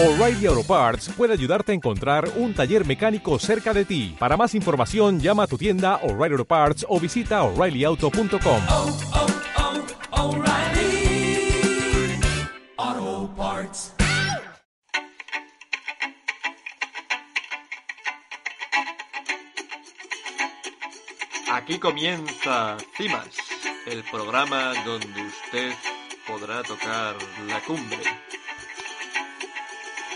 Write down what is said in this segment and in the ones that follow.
O'Reilly Auto Parts puede ayudarte a encontrar un taller mecánico cerca de ti. Para más información, llama a tu tienda O'Reilly Auto Parts o visita oreillyauto.com. oh, oh, O'Reilly Auto Parts. Aquí comienza Cimas, el programa donde usted podrá tocar la cumbre.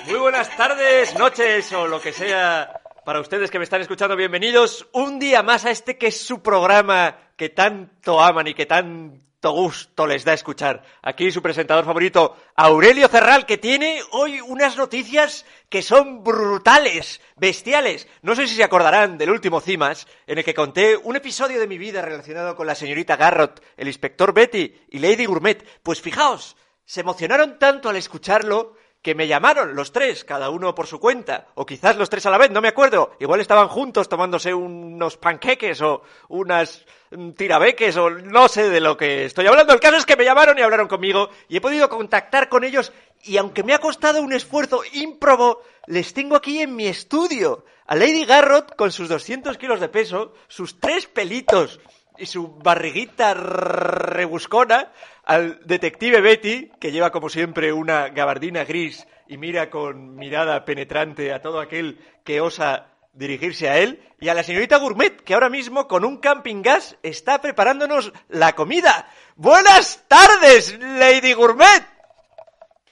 Muy buenas tardes, noches o lo que sea para ustedes que me están escuchando. Bienvenidos un día más a este que es su programa que tanto aman y que tanto gusto les da escuchar. Aquí su presentador favorito, Aurelio Cerral, que tiene hoy unas noticias que son brutales, bestiales. No sé si se acordarán del último Cimas, en el que conté un episodio de mi vida relacionado con la señorita Garrott, el inspector Betty y Lady Gourmet. Pues fijaos, se emocionaron tanto al escucharlo que me llamaron los tres, cada uno por su cuenta, o quizás los tres a la vez, no me acuerdo. Igual estaban juntos tomándose unos panqueques o unas mm, tirabeques o no sé de lo que estoy hablando. El caso es que me llamaron y hablaron conmigo y he podido contactar con ellos y aunque me ha costado un esfuerzo ímprobo, les tengo aquí en mi estudio. A Lady Garrott con sus 200 kilos de peso, sus tres pelitos y su barriguita rebuscona al detective Betty, que lleva como siempre una gabardina gris y mira con mirada penetrante a todo aquel que osa dirigirse a él, y a la señorita Gourmet, que ahora mismo con un camping gas está preparándonos la comida. Buenas tardes, Lady Gourmet.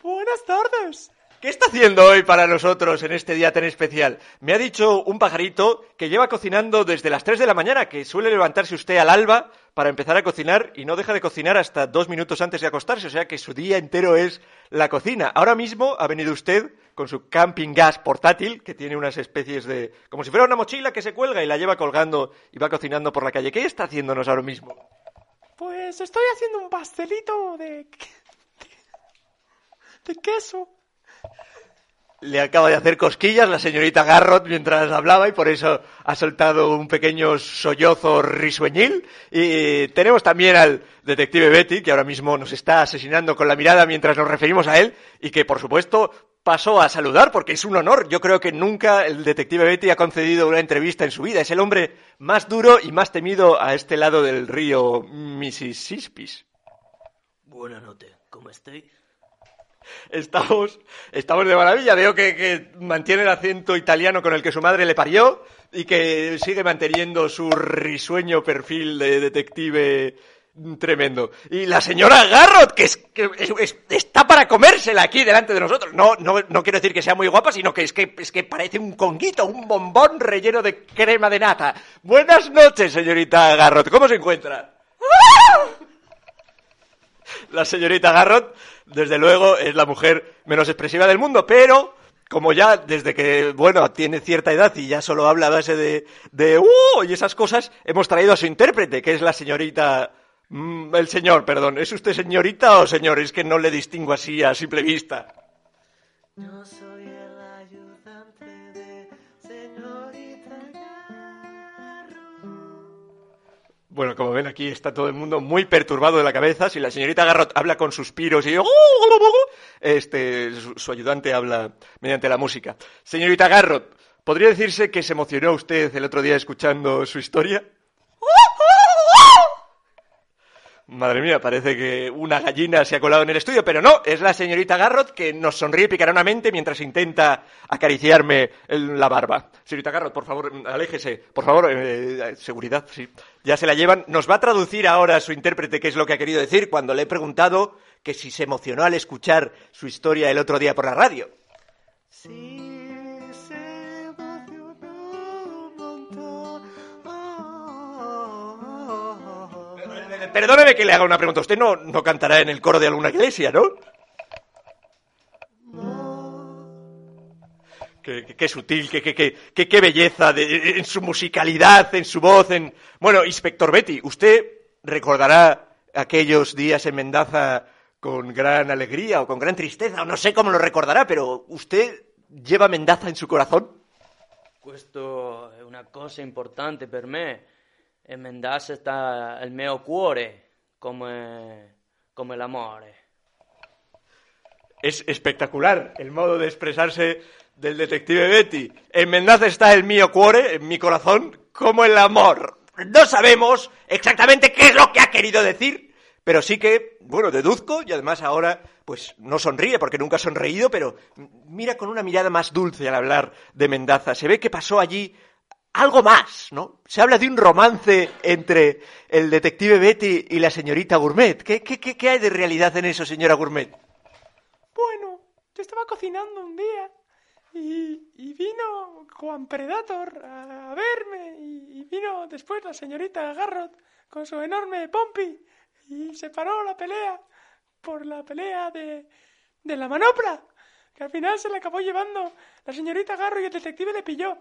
Buenas tardes. ¿Qué está haciendo hoy para nosotros en este día tan especial? Me ha dicho un pajarito que lleva cocinando desde las 3 de la mañana, que suele levantarse usted al alba para empezar a cocinar y no deja de cocinar hasta dos minutos antes de acostarse, o sea que su día entero es la cocina. Ahora mismo ha venido usted con su camping gas portátil, que tiene unas especies de... como si fuera una mochila que se cuelga y la lleva colgando y va cocinando por la calle. ¿Qué está haciéndonos ahora mismo? Pues estoy haciendo un pastelito de... de queso. Le acaba de hacer cosquillas la señorita Garrott mientras hablaba y por eso ha soltado un pequeño sollozo risueñil. Y tenemos también al detective Betty, que ahora mismo nos está asesinando con la mirada mientras nos referimos a él y que, por supuesto, pasó a saludar porque es un honor. Yo creo que nunca el detective Betty ha concedido una entrevista en su vida. Es el hombre más duro y más temido a este lado del río Mississippi. Buenas noches, ¿cómo estoy? Estamos, estamos de maravilla. Veo que, mantiene el acento italiano con el que su madre le parió y que sigue manteniendo su risueño perfil de detective tremendo. Y la señora Garrott, que, es, que es, es, está para comérsela aquí delante de nosotros. No, no, quiero decir que sea muy guapa, sino que es, que es que parece un conguito, un bombón relleno de crema de nata. Buenas noches, señorita Garrott. ¿Cómo se encuentra? La señorita Garrott, desde luego, es la mujer menos expresiva del mundo, pero como ya desde que, bueno, tiene cierta edad y ya solo habla a base de, de ¡uh! y esas cosas, hemos traído a su intérprete, que es la señorita... Mm, el señor, perdón. ¿Es usted señorita o señor? Es que no le distingo así a simple vista. Yo soy Bueno, como ven aquí está todo el mundo muy perturbado de la cabeza. Si la señorita Garrott habla con suspiros y este su, ayudante habla mediante la música. Señorita Garrott, ¿podría decirse que se emocionó usted el otro día escuchando su historia? Madre mía, parece que una gallina se ha colado en el estudio, pero no, es la señorita Garrott que nos sonríe picaronamente mientras intenta acariciarme la barba. Señorita Garrott, por favor, aléjese. Por favor, eh, seguridad, sí. Ya se la llevan. Nos va a traducir ahora su intérprete qué es lo que ha querido decir cuando le he preguntado que si se emocionó al escuchar su historia el otro día por la radio. Sí, oh. Perdóneme que le haga una pregunta. Usted no, no cantará en el coro de alguna iglesia, ¿no? Qué, qué, qué sutil, qué, qué, qué, qué belleza de, en su musicalidad, en su voz, en... Bueno, Inspector Betty, usted recordará aquellos días en Mendaza con gran alegría o con gran tristeza, o no sé cómo lo recordará, pero usted lleva Mendaza en su corazón. Questo è una cosa importante per me. E Mendaza sta il mio cuore come, come l'amore. Es espectacular el modo de expresarse del detective Betty. En Mendaza está el mío cuore, en mi corazón, como el amor. No sabemos exactamente qué es lo que ha querido decir, pero sí que, bueno, deduzco y además ahora pues no sonríe porque nunca ha sonreído, pero mira con una mirada más dulce al hablar de Mendaza. Se ve que pasó allí algo más, ¿no? Se habla de un romance entre el detective Betty y la señorita Gourmet. ¿Qué, qué, qué, qué hay de realidad en eso, señora Gourmet? Bueno, yo estaba cocinando un día y, vino Juan Predator a, verme y, y vino después la señorita Garrot con su enorme pompi y se paró la pelea por la pelea de, de la manopla, que al final se la acabó llevando la señorita Garrot y el detective le pilló.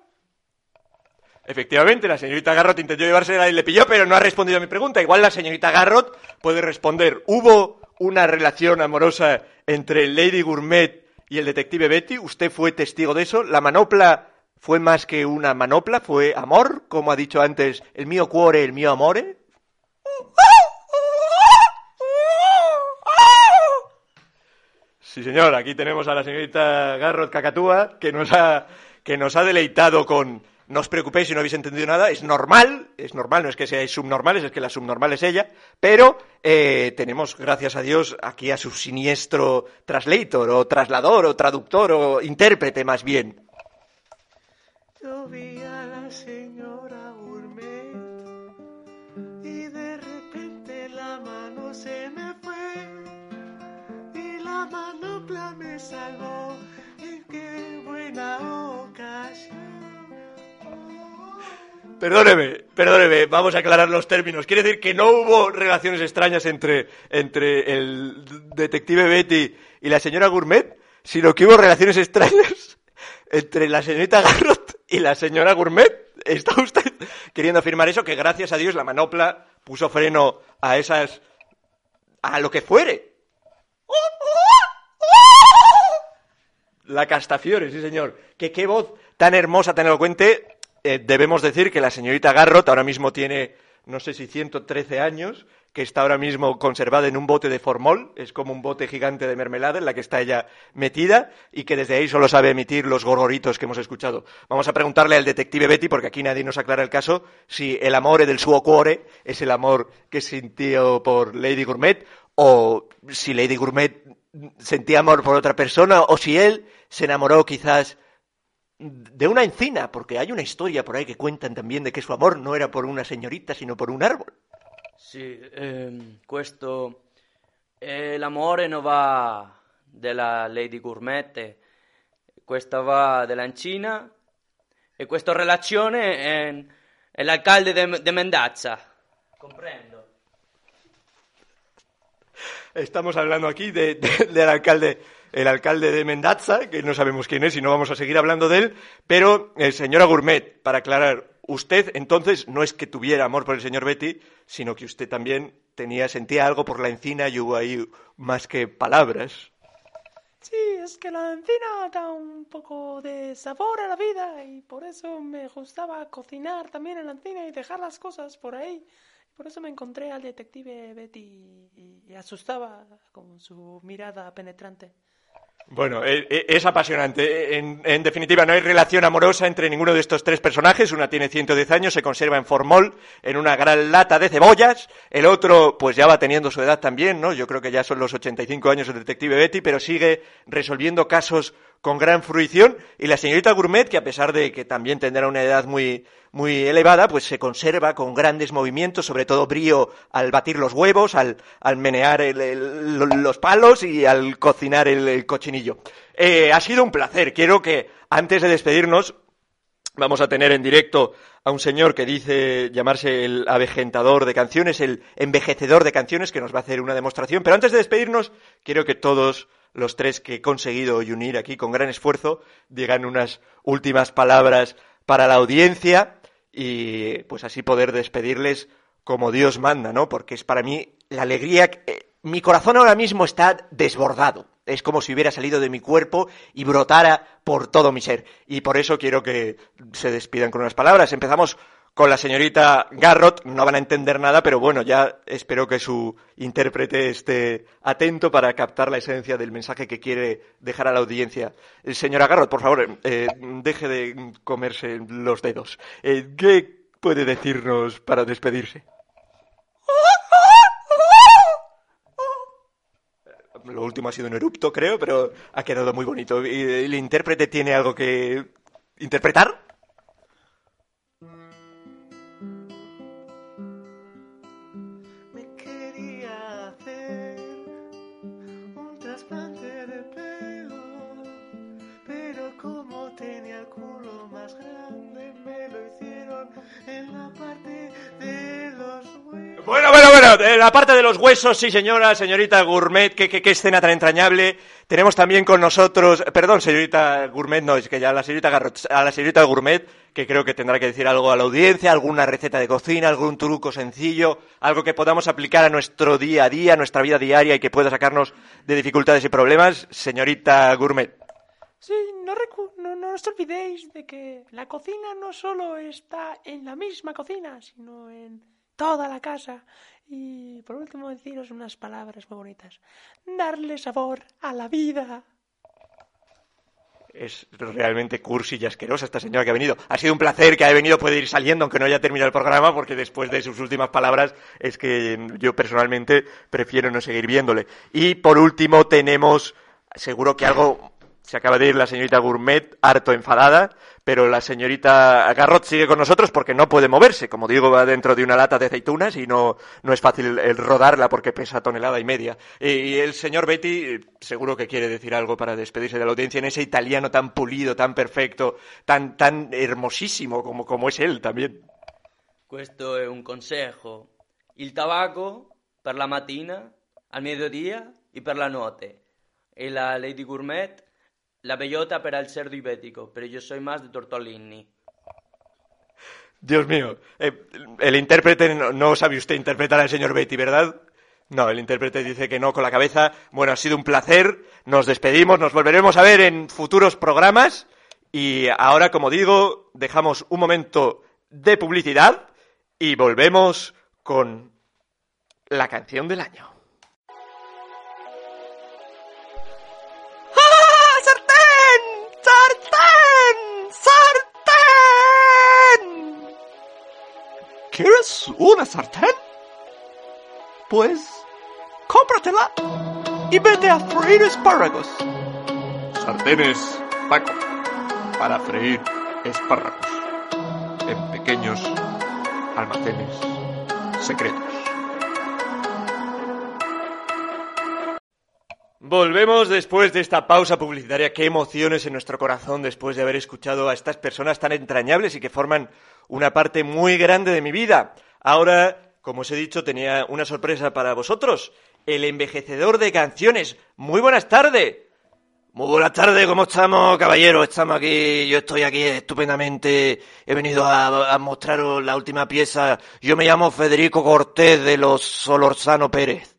Efectivamente, la señorita Garrot intentó llevársela y le pilló, pero no ha respondido a mi pregunta. Igual la señorita Garrot puede responder. ¿Hubo una relación amorosa entre Lady Gourmet y el detective Betty? ¿Usted fue testigo de eso? ¿La manopla fue más que una manopla? ¿Fue amor? Como ha dicho antes, el mío cuore, el mío amore. Sí, señor, aquí tenemos a la señorita Garrot Cacatúa, que nos ha, que nos ha deleitado con... No os preocupéis si no habéis entendido nada, es normal, es normal, no es que seáis subnormales, es que la subnormal es ella, pero eh, tenemos, gracias a Dios, aquí a su siniestro translator, o traslador, o traductor, o intérprete más bien. Yo vi a la señora Gourmet y de repente la mano se me fue y la manopla me salvó y qué buena ocasión. Perdóneme, perdóneme, vamos a aclarar los términos. Quiere decir que no hubo relaciones extrañas entre, entre el detective Betty y la señora Gourmet, sino que hubo relaciones extrañas entre la señorita Garrot y la señora Gourmet. ¿Está usted queriendo afirmar eso? Que gracias a Dios la manopla puso freno a esas... a lo que fuere. La Castafiore, sí señor. Que qué voz tan hermosa, tan elocuente. Eh, debemos decir que la señorita Garrot ahora mismo tiene, no sé si 113 años, que está ahora mismo conservada en un bote de formol, es como un bote gigante de mermelada en la que está ella metida y que desde ahí solo sabe emitir los gorgoritos que hemos escuchado. Vamos a preguntarle al detective Betty, porque aquí nadie nos aclara el caso, si el amor del suo cuore es el amor que sintió por Lady Gourmet o si Lady Gourmet sentía amor por otra persona o si él se enamoró quizás de una encina, porque hay una historia por ahí que cuentan también de que su amor no era por una señorita, sino por un árbol. Sì, ehm, questo è l'amore non va della Lady Gourmet, questa va dell'Ancina e questa relazione è, è l'alcalde de, de Mendazza. Comprendo. Estamos hablando aquí de- de- del alcalde, el alcalde de Mendaza, que no sabemos quién es y no vamos a seguir hablando de él, pero eh, señora Gourmet, para aclarar, usted entonces no es que tuviera amor por el señor Betty, sino que usted también tenía, sentía algo por la encina y hubo ahí más que palabras. Sí, es que la encina da un poco de sabor a la vida y por eso me gustaba cocinar también en la encina y dejar las cosas por ahí. Por eso me encontré al detective Betty y, y asustaba con su mirada penetrante. Bueno, e- e- es apasionante. En, en definitiva, no hay relación amorosa entre ninguno de estos tres personajes. Una tiene 110 años, se conserva en formol, en una gran lata de cebollas. El otro, pues ya va teniendo su edad también, ¿no? Yo creo que ya son los 85 años el detective Betty, pero sigue resolviendo casos con gran fruición. Y la señorita Gourmet, que a pesar de que también tendrá una edad muy, muy elevada, pues se conserva con grandes movimientos, sobre todo brío al batir los huevos, al, al menear el- el- lo- los palos y al cocinar el, el cochinillo. Eh, ha sido un placer. Quiero que, antes de despedirnos, Vamos a tener en directo a un señor que dice llamarse el avejentador de canciones, el envejecedor de canciones, que nos va a hacer una demostración. Pero antes de despedirnos, quiero que todos los tres que he conseguido hoy unir aquí con gran esfuerzo digan unas últimas palabras para la audiencia y pues así poder despedirles como Dios manda, ¿no? Porque es para mí la alegría. eh, mi corazón ahora mismo está desbordado. Es como si hubiera salido de mi cuerpo y brotara por todo mi ser. Y por eso quiero que se despidan con unas palabras. Empezamos con la señorita Garrot. No van a entender nada, pero bueno, ya espero que su intérprete esté atento para captar la esencia del mensaje que quiere dejar a la audiencia. Eh, Señora Garrot, por favor, eh, deje de comerse los dedos. Eh, ¿Qué puede decirnos para despedirse? Lo último ha sido un erupto, creo, pero ha quedado muy bonito. ¿Y ¿El intérprete tiene algo que interpretar? Bueno, bueno, bueno, de la parte de los huesos, sí señora, señorita Gourmet, qué, qué, qué escena tan entrañable. Tenemos también con nosotros, perdón, señorita Gourmet, no, es que ya la señorita Garrot, a la señorita Gourmet, que creo que tendrá que decir algo a la audiencia, alguna receta de cocina, algún truco sencillo, algo que podamos aplicar a nuestro día a día, a nuestra vida diaria y que pueda sacarnos de dificultades y problemas. Señorita Gourmet. Sí, no, no, no os olvidéis de que la cocina no solo está en la misma cocina, sino en toda la casa. Y por último deciros unas palabras muy bonitas. Darle sabor a la vida. Es realmente cursi y asquerosa esta señora que ha venido. Ha sido un placer que haya venido, puede ir saliendo, aunque no haya terminado el programa, porque después de sus últimas palabras es que yo personalmente prefiero no seguir viéndole. Y por último tenemos, seguro que algo se acaba de ir la señorita Gourmet, harto enfadada, pero la señorita Garrot sigue con nosotros porque no puede moverse. Como digo, va dentro de una lata de aceitunas y no, no es fácil el rodarla porque pesa tonelada y media. Y el señor Betty eh, seguro que quiere decir algo para despedirse de la audiencia en ese italiano tan pulido, tan perfecto, tan, tan hermosísimo como, como es él también. Questo è un consejo. Il tabacco per la mattina, al mediodía y per la notte. E la Lady Gourmet, la bellota per el cerdo ibérico, pero yo soy más de tortolini. Dios mío, eh, el intérprete no, no sabe usted interpretar al señor Betty, ¿verdad? No, el intérprete dice que no con la cabeza. Bueno, ha sido un placer. Nos despedimos, nos volveremos a ver en futuros programas. Y ahora, como digo, dejamos un momento de publicidad y volvemos con la canción del año. ¿Quieres una sartén? Pues cómpratela y vete a freír espárragos. Sartenes Paco para freír espárragos en pequeños almacenes secretos. Volvemos después de esta pausa publicitaria. Qué emociones en nuestro corazón después de haber escuchado a estas personas tan entrañables y que forman una parte muy grande de mi vida. Ahora, como os he dicho, tenía una sorpresa para vosotros. El envejecedor de canciones. Muy buenas tardes. Muy buenas tardes, ¿cómo estamos, caballeros? Estamos aquí, yo estoy aquí estupendamente. He venido a, a mostraros la última pieza. Yo me llamo Federico Cortés de los Solorzano Pérez.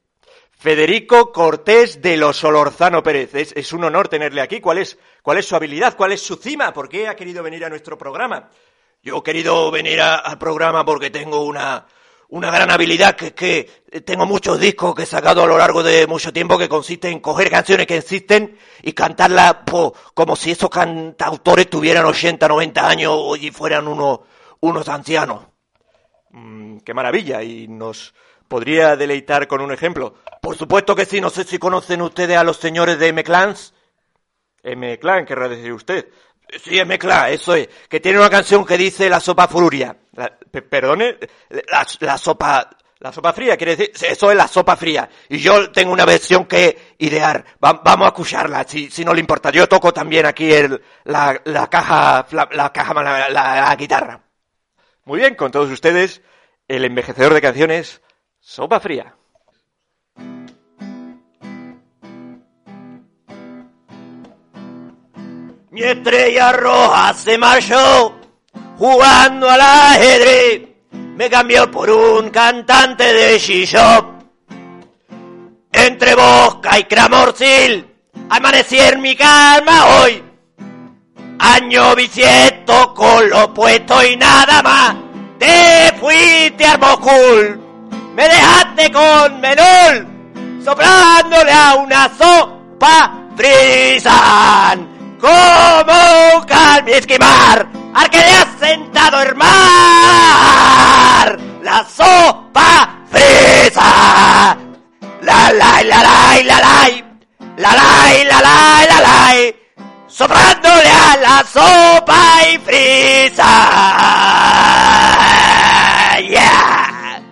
Federico Cortés de los Solorzano Pérez. Es, es un honor tenerle aquí. ¿Cuál es, ¿Cuál es su habilidad? ¿Cuál es su cima? ¿Por qué ha querido venir a nuestro programa? Yo he querido venir a- al programa porque tengo una, una gran habilidad que es que tengo muchos discos que he sacado a lo largo de mucho tiempo que consiste en coger canciones que existen y cantarlas po, como si esos cantautores tuvieran 80, 90 años y fueran unos, unos ancianos. Mm, qué maravilla. ¿Y nos podría deleitar con un ejemplo? Por supuesto que sí. No sé si conocen ustedes a los señores de M-Clans. M-Clan, querrá decir usted. Sí, M-Clan, eso es. Que tiene una canción que dice la sopa furia. La- pe- perdone, la, sopa... La sopa fría, quiere decir, eso es la sopa fría. Y yo tengo una versión que es. Va- vamos a escucharla, si, si no le importa. Yo toco también aquí el, la, la caja, la, caja, la guitarra. Muy bien, con todos ustedes, el envejecedor de canciones, Sopa Fría. Mi estrella roja se marchó jugando al ajedrez. Me cambió por un cantante de shishop. Entre Bosca y Cramorcil, amanecí en mi calma hoy. Año bisiesto con lo puesto y nada más. te fuiste Armocul, me dejaste con Menol, soplándole a una sopa frisan, como Calmi esquimar, al que le has sentado el mar, la sopa frisa, la la la la la la la la la la la la soplándole a la sopa y frisa. Yeah.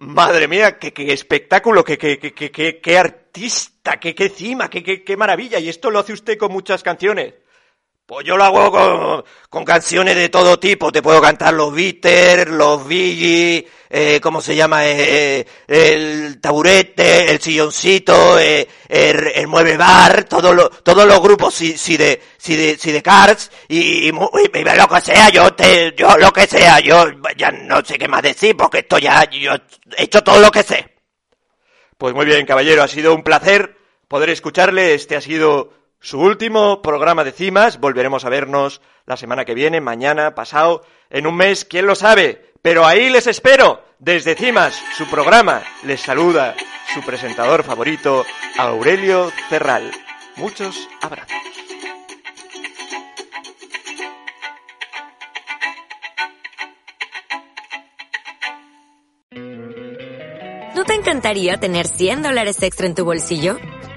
Madre mía, qué, qué espectáculo, qué, qué, qué, qué, qué- artista, qué, qué cima, qué, qué, qué maravilla. Y esto lo hace usted con muchas canciones. Pues yo lo hago con, con canciones de todo tipo. Te puedo cantar los Beatles, los Biggie, eh, ¿cómo se llama? Eh, eh, el taburete, el silloncito, eh, el, el mueble bar, todos los, todos los grupos, si, si de, si de, si de Cars, y, y- y lo que sea, yo te, yo lo que sea, yo ya no sé qué más decir, porque esto ya, yo he hecho todo lo que sé. Pues muy bien, caballero, ha sido un placer poder escucharle. Este ha sido su último programa de Cimas. Volveremos a vernos la semana que viene, mañana, pasado, en un mes, quién lo sabe. Pero ahí les espero. Desde Cimas, su programa, les saluda su presentador favorito, Aurelio Cerral. Muchos abrazos. ¿No te encantaría tener 100 dólares extra en tu bolsillo?